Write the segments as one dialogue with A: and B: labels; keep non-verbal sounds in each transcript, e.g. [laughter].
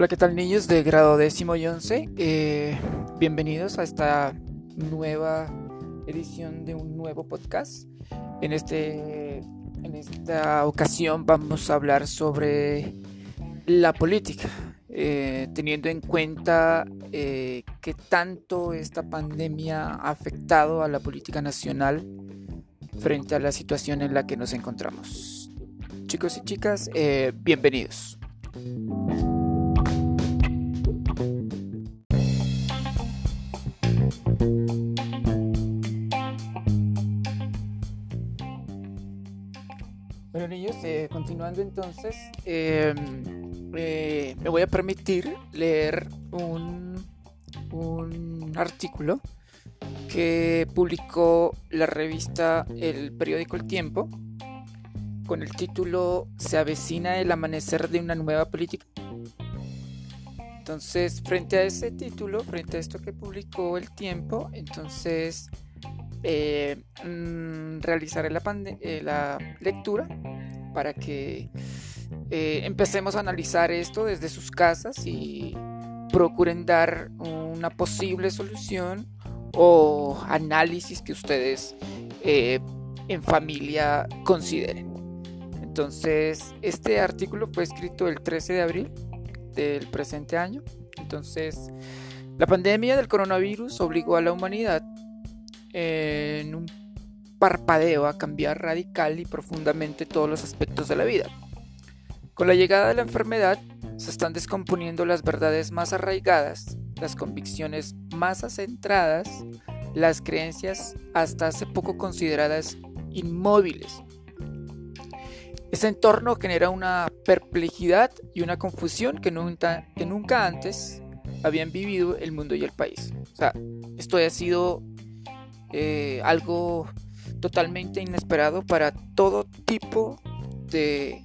A: Hola, ¿qué tal niños de grado décimo y once? Eh, bienvenidos a esta nueva edición de un nuevo podcast. En, este, en esta ocasión vamos a hablar sobre la política, eh, teniendo en cuenta eh, que tanto esta pandemia ha afectado a la política nacional frente a la situación en la que nos encontramos. Chicos y chicas, bienvenidos. Entonces, em, eh, me voy a permitir leer un, un artículo que publicó la revista El periódico El Tiempo con el título Se avecina el amanecer de una nueva política. Entonces, frente a ese título, frente a esto que publicó El Tiempo, entonces eh, mm, realizaré la, eh, la, lectura para que eh, empecemos a analizar esto desde sus casas y procuren dar una posible solución o análisis que ustedes en familia consideren. Entonces, este artículo fue escrito el 13 de abril del presente año. Entonces, la pandemia del coronavirus obligó a la humanidad en un parpadeo a cambiar radical y profundamente todos los aspectos de la vida. Con la llegada de la enfermedad se están descomponiendo las verdades más arraigadas, las convicciones más acentradas, las creencias hasta hace poco consideradas inmóviles. Este entorno genera una perplejidad y una confusión que nunca, que nunca antes habían vivido el mundo y el país. O sea, esto ha sido eh, algo totalmente inesperado para todo tipo de,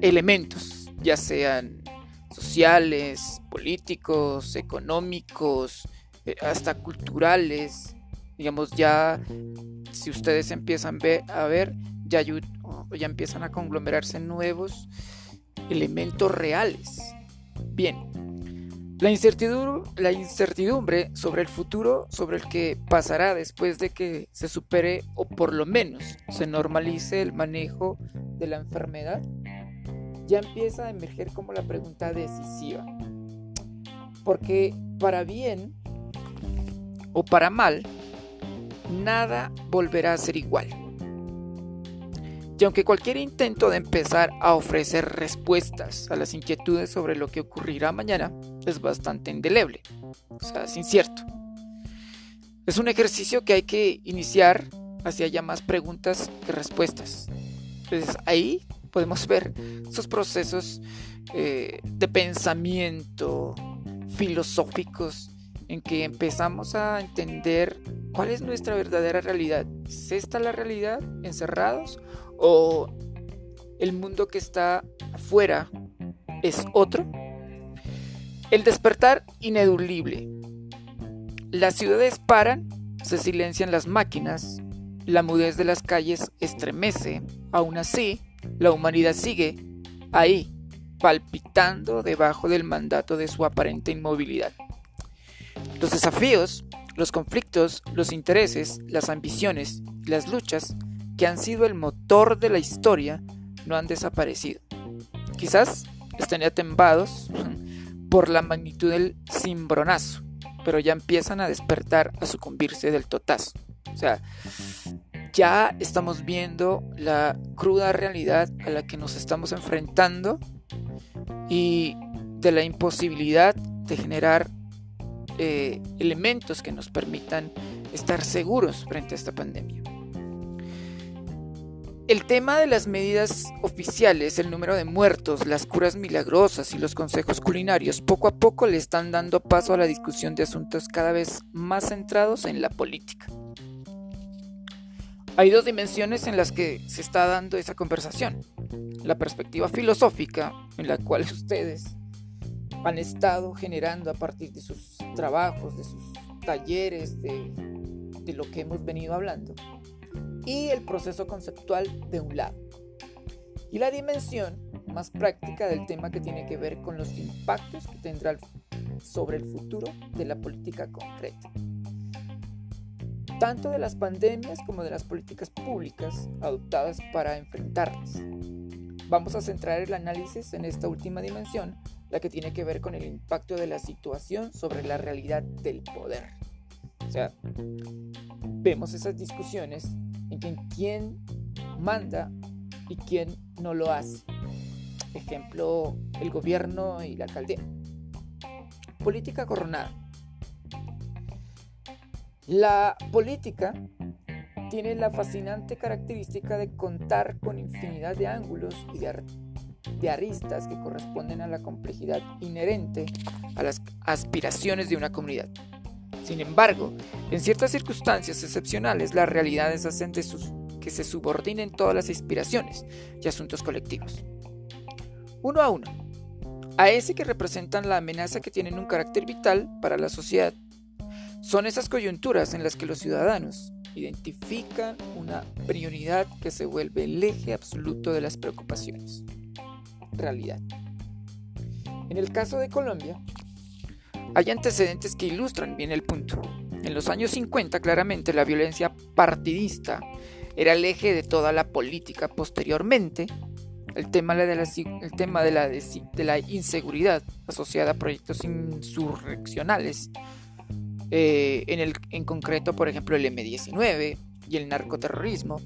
A: elementos, ya sean sociales, políticos, económicos, eh, hasta culturales. Digamos, ya si ustedes empiezan a ver, ya, ya empiezan a conglomerarse nuevos elementos reales. Bien, la incertidumbre, sobre el futuro, sobre el que pasará después de que se supere o por lo menos se normalice el manejo de la enfermedad, ya empieza a emerger como la pregunta decisiva. Porque para bien o para mal, nada volverá a ser igual. Y aunque cualquier intento de empezar a ofrecer respuestas a las inquietudes sobre lo que ocurrirá mañana es bastante indeleble, o sea, es incierto. Es un ejercicio que hay que iniciar hacia ya más preguntas que respuestas. Entonces ahí podemos ver esos procesos eh, de pensamiento filosóficos en que empezamos a entender cuál es nuestra verdadera realidad. ¿Es esta la realidad encerrados o el mundo que está afuera es otro? El despertar ineludible. Las ciudades paran, se silencian las máquinas, la mudez de las calles estremece, aún así, la humanidad sigue ahí, palpitando debajo del mandato de su aparente inmovilidad. Los desafíos, los conflictos, los intereses, las ambiciones las luchas que han sido el motor de la historia no han desaparecido. Quizás estén atembados [laughs] por la magnitud del cimbronazo, pero ya empiezan a despertar a sucumbirse del totazo. O sea, ya estamos viendo la cruda realidad a la que nos estamos enfrentando y de la imposibilidad de generar eh, elementos que nos permitan estar seguros frente a esta pandemia. El tema de las medidas oficiales, el número de muertos, las curas milagrosas y los consejos culinarios poco a poco le están dando paso a la discusión de asuntos cada vez más centrados en la política. Hay dos dimensiones en las que se está dando esa conversación. La perspectiva filosófica, en la cual ustedes han estado generando a partir de sus trabajos, de sus talleres, de, lo que hemos venido hablando y el proceso conceptual de un lado. y la dimensión más práctica del tema que tiene que ver con los impactos que tendrá sobre el futuro de la política concreta, tanto de las pandemias como de las políticas públicas adoptadas para enfrentarlas. Vamos a centrar el análisis en esta última dimensión, la que tiene que ver con el impacto de la situación sobre la realidad del poder. O sea, vemos esas discusiones en quién manda y quién no lo hace. Ejemplo, el gobierno y la alcaldía. Política coronada. La política tiene la fascinante característica de contar con infinidad de ángulos y de, de, aristas que corresponden a la complejidad inherente a las aspiraciones de una comunidad. Sin embargo, en ciertas circunstancias excepcionales, las realidades hacen que se subordinen todas las inspiraciones y asuntos colectivos. Uno a uno. A ese que representan la amenaza que tienen un carácter vital para la sociedad. Son esas coyunturas en las que los ciudadanos identifican una prioridad que se vuelve el eje absoluto de las preocupaciones. Realidad. En el caso de Colombia, hay antecedentes que ilustran bien el punto. En los años 50 claramente la violencia partidista era el eje de toda la política. Posteriormente, el tema de la, inseguridad asociada a proyectos insurreccionales, eh, en, en concreto, por ejemplo, el M-19 y el narcoterrorismo,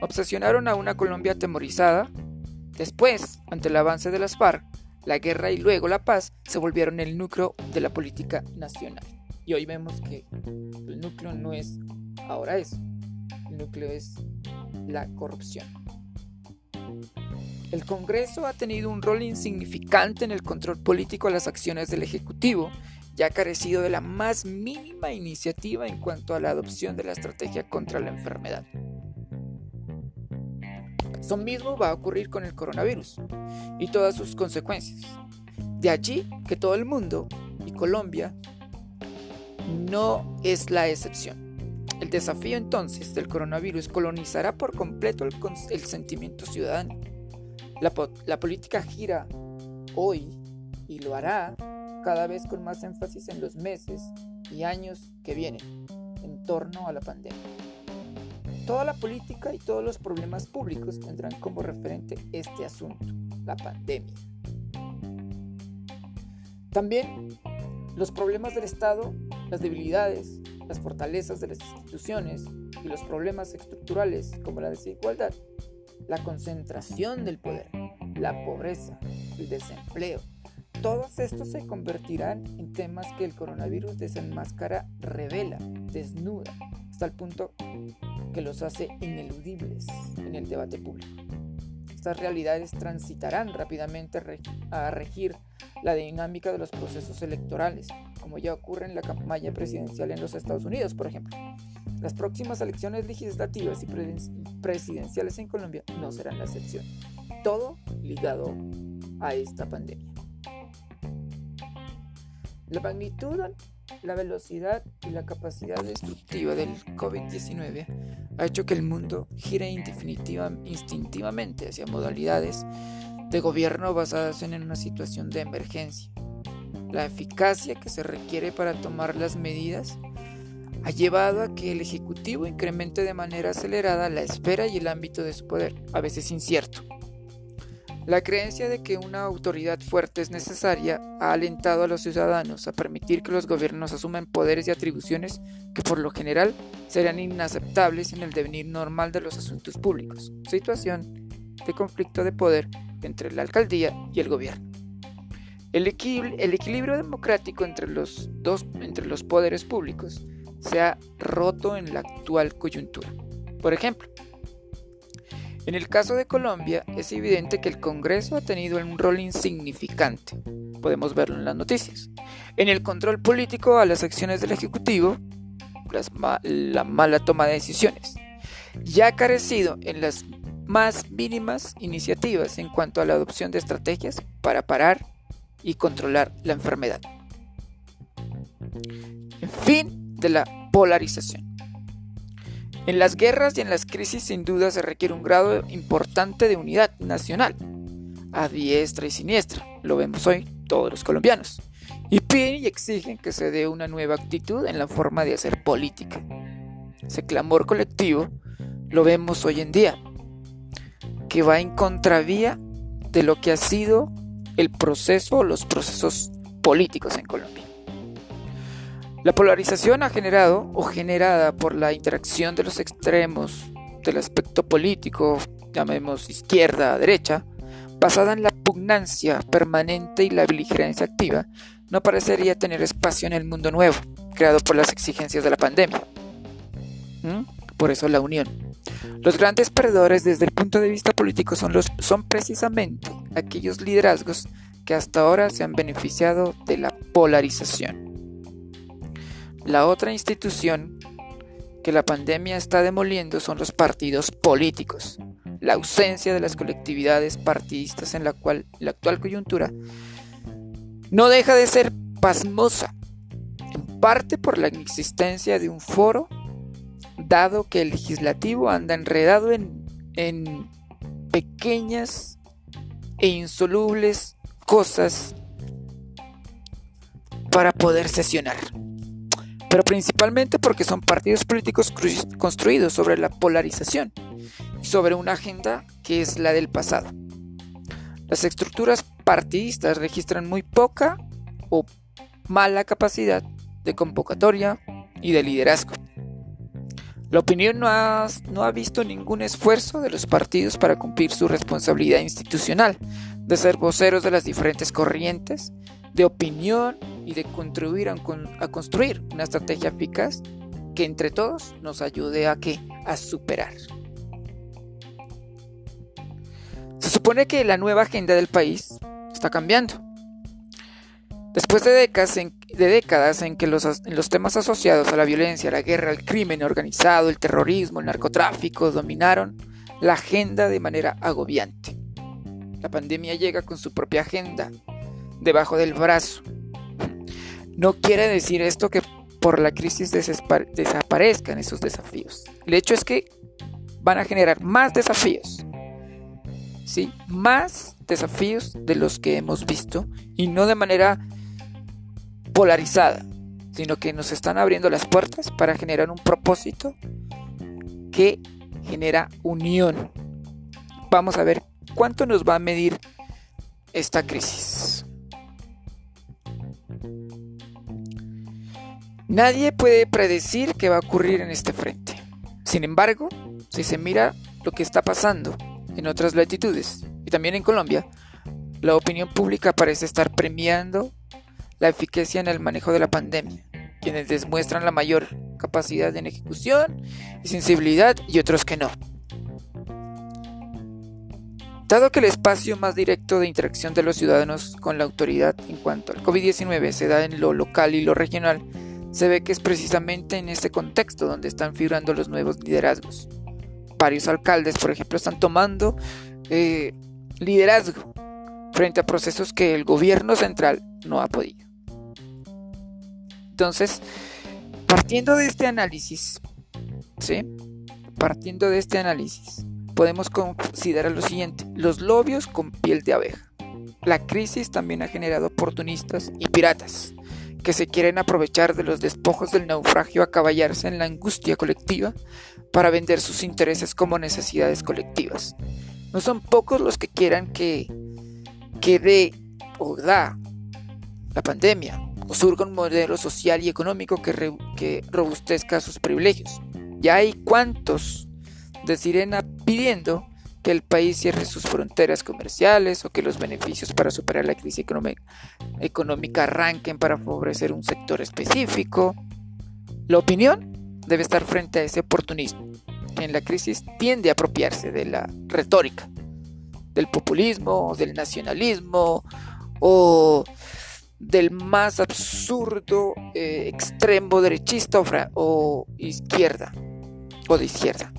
A: obsesionaron a una Colombia atemorizada. Después, ante el avance de las FARC, la guerra y luego la paz se volvieron el núcleo de la política nacional. Y hoy vemos que el núcleo no es ahora eso, el núcleo es la corrupción. El Congreso ha tenido un rol insignificante en el control político de las acciones del Ejecutivo y ha carecido de la más mínima iniciativa en cuanto a la adopción de la estrategia contra la enfermedad. Eso mismo va a ocurrir con el coronavirus y todas sus consecuencias. De allí que todo el mundo, y Colombia, no es la excepción. El desafío entonces del coronavirus colonizará por completo el, sentimiento ciudadano. La, la política gira hoy y lo hará cada vez con más énfasis en los meses y años que vienen en torno a la pandemia. Toda la política y todos los problemas públicos tendrán como referente este asunto, la pandemia. También los problemas del Estado, las debilidades, las fortalezas de las instituciones y los problemas estructurales como la desigualdad, la concentración del poder, la pobreza, el desempleo, todos estos se convertirán en temas que el coronavirus desenmascara, revela, desnuda, hasta el punto que los hace ineludibles en el debate público. Estas realidades transitarán rápidamente a regir la dinámica de los procesos electorales, como ya ocurre en la campaña presidencial en los Estados Unidos, por ejemplo. Las próximas elecciones legislativas y presidenciales en Colombia no serán la excepción. Todo ligado a esta pandemia. La magnitud la velocidad y la capacidad destructiva del COVID-19 ha hecho que el mundo gire instintivamente hacia modalidades de gobierno basadas en una situación de emergencia. La eficacia que se requiere para tomar las medidas ha llevado a que el Ejecutivo incremente de manera acelerada la esfera y el ámbito de su poder, a veces incierto. La creencia de que una autoridad fuerte es necesaria ha alentado a los ciudadanos a permitir que los gobiernos asuman poderes y atribuciones que por lo general serán inaceptables en el devenir normal de los asuntos públicos, situación de conflicto de poder entre la alcaldía y el gobierno. El, equilibrio democrático entre los, dos, entre los poderes públicos se ha roto en la actual coyuntura. Por ejemplo, en el caso de Colombia, es evidente que el Congreso ha tenido un rol insignificante, podemos verlo en las noticias, en el control político a las acciones del Ejecutivo, la mala toma de decisiones, y ha carecido en las más mínimas iniciativas en cuanto a la adopción de estrategias para parar y controlar la enfermedad. En fin de la polarización. En las guerras y en las crisis sin duda se requiere un grado importante de unidad nacional, a diestra y siniestra, lo vemos hoy todos los colombianos, y piden y exigen que se dé una nueva actitud en la forma de hacer política. Ese clamor colectivo lo vemos hoy en día, que va en contravía de lo que ha sido el proceso o los procesos políticos en Colombia. La polarización ha generado o generada por la interacción de los extremos del aspecto político, llamemos izquierda, derecha, basada en la pugnancia permanente y la beligerancia activa, no parecería tener espacio en el mundo nuevo, creado por las exigencias de la pandemia. ¿Mm? Por eso la unión. Los grandes perdedores desde el punto de vista político son, los, son precisamente aquellos liderazgos que hasta ahora se han beneficiado de la polarización. La otra institución que la pandemia está demoliendo son los partidos políticos. La ausencia de las colectividades partidistas en la cual la actual coyuntura no deja de ser pasmosa, en parte por la inexistencia de un foro, dado que el legislativo anda enredado en, en pequeñas e insolubles cosas para poder sesionar pero principalmente porque son partidos políticos construidos sobre la polarización y sobre una agenda que es la del pasado. Las estructuras partidistas registran muy poca o mala capacidad de convocatoria y de liderazgo. La opinión no ha, no ha, visto ningún esfuerzo de los partidos para cumplir su responsabilidad institucional, de ser voceros de las diferentes corrientes de opinión y de contribuir a, construir una estrategia eficaz que entre todos nos ayude a superar. Se supone que la nueva agenda del país está cambiando. Después de décadas en, de décadas en que los, los temas asociados a la violencia, la guerra, el crimen organizado, el terrorismo, el narcotráfico dominaron la agenda de manera agobiante. La pandemia llega con su propia agenda debajo del brazo no quiere decir esto que por la crisis desaparezcan esos desafíos. El hecho es que van a generar más desafíos. ¿Sí? Más desafíos de los que hemos visto y no de manera polarizada, sino que nos están abriendo las puertas para generar un propósito que genera unión. Vamos a ver cuánto nos va a medir esta crisis. Nadie puede predecir qué va a ocurrir en este frente. Sin embargo, si se mira lo que está pasando en otras latitudes y también en Colombia, la opinión pública parece estar premiando la eficacia en el manejo de la pandemia, quienes demuestran la mayor capacidad en ejecución y sensibilidad y otros que no. Dado que el espacio más directo de interacción de los ciudadanos con la autoridad en cuanto al COVID-19 se da en lo local y lo regional, se ve que es precisamente en este contexto donde están figurando los nuevos liderazgos. Varios alcaldes, por ejemplo, están tomando eh, liderazgo frente a procesos que el gobierno central no ha podido. Entonces, partiendo de este análisis, ¿sí? Partiendo de este análisis, podemos considerar lo siguiente, los lobios con piel de abeja. La crisis también ha generado oportunistas y piratas que se quieren aprovechar de los despojos del naufragio a caballarse en la angustia colectiva para vender sus intereses como necesidades colectivas. No son pocos los que quieran que, que dé o da la pandemia o surga un modelo social y económico que robustezca sus privilegios. Ya hay cuantos de sirena pidiendo que el país cierre sus fronteras comerciales o que los beneficios para superar la crisis económica arranquen para favorecer un sector específico. La opinión debe estar frente a ese oportunismo, que en la crisis tiende a apropiarse de la retórica, del populismo, del nacionalismo o del más absurdo eh, extremo derechista o izquierda o de izquierda.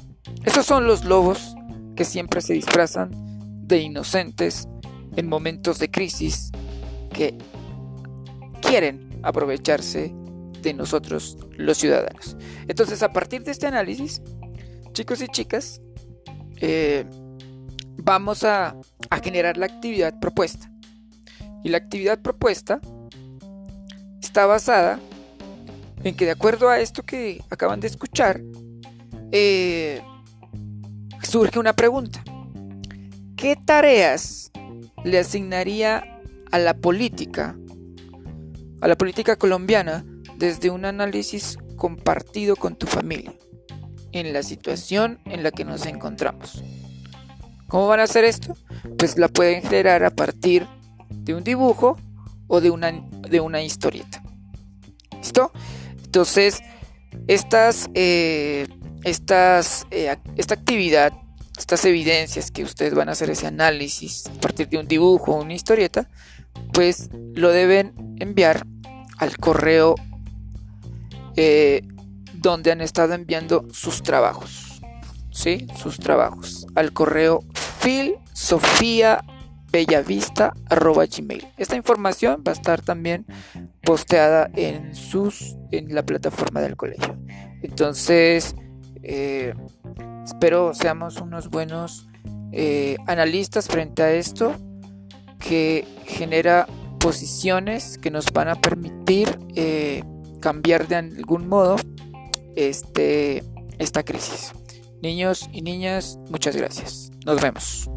A: Esos son los lobos que siempre se disfrazan de inocentes en momentos de crisis que quieren aprovecharse de nosotros los ciudadanos. Entonces, a partir de este análisis, chicos y chicas, eh, vamos a, generar la actividad propuesta. Y la actividad propuesta está basada en que de acuerdo a esto que acaban de escuchar, eh, surge una pregunta. ¿Qué tareas le asignaría a la política, a la política colombiana, desde un análisis compartido con tu familia, en la situación en la que nos encontramos? ¿Cómo van a hacer esto? Pues la pueden generar a partir de un dibujo o de una, de una historieta. ¿Listo? Entonces, estas, eh, estas, eh, esta actividad, estas evidencias que ustedes van a hacer ese análisis a partir de un dibujo o una historieta, pues lo deben enviar al correo eh, donde han estado enviando sus trabajos. ¿Sí? Sus trabajos. Al correo gmail Esta información va a estar también posteada en sus en la plataforma del colegio. Entonces, eh, espero seamos unos buenos eh, analistas frente a esto que genera posiciones que nos van a permitir eh, cambiar de algún modo este, esta crisis. Niños y niñas, muchas gracias. Nos vemos.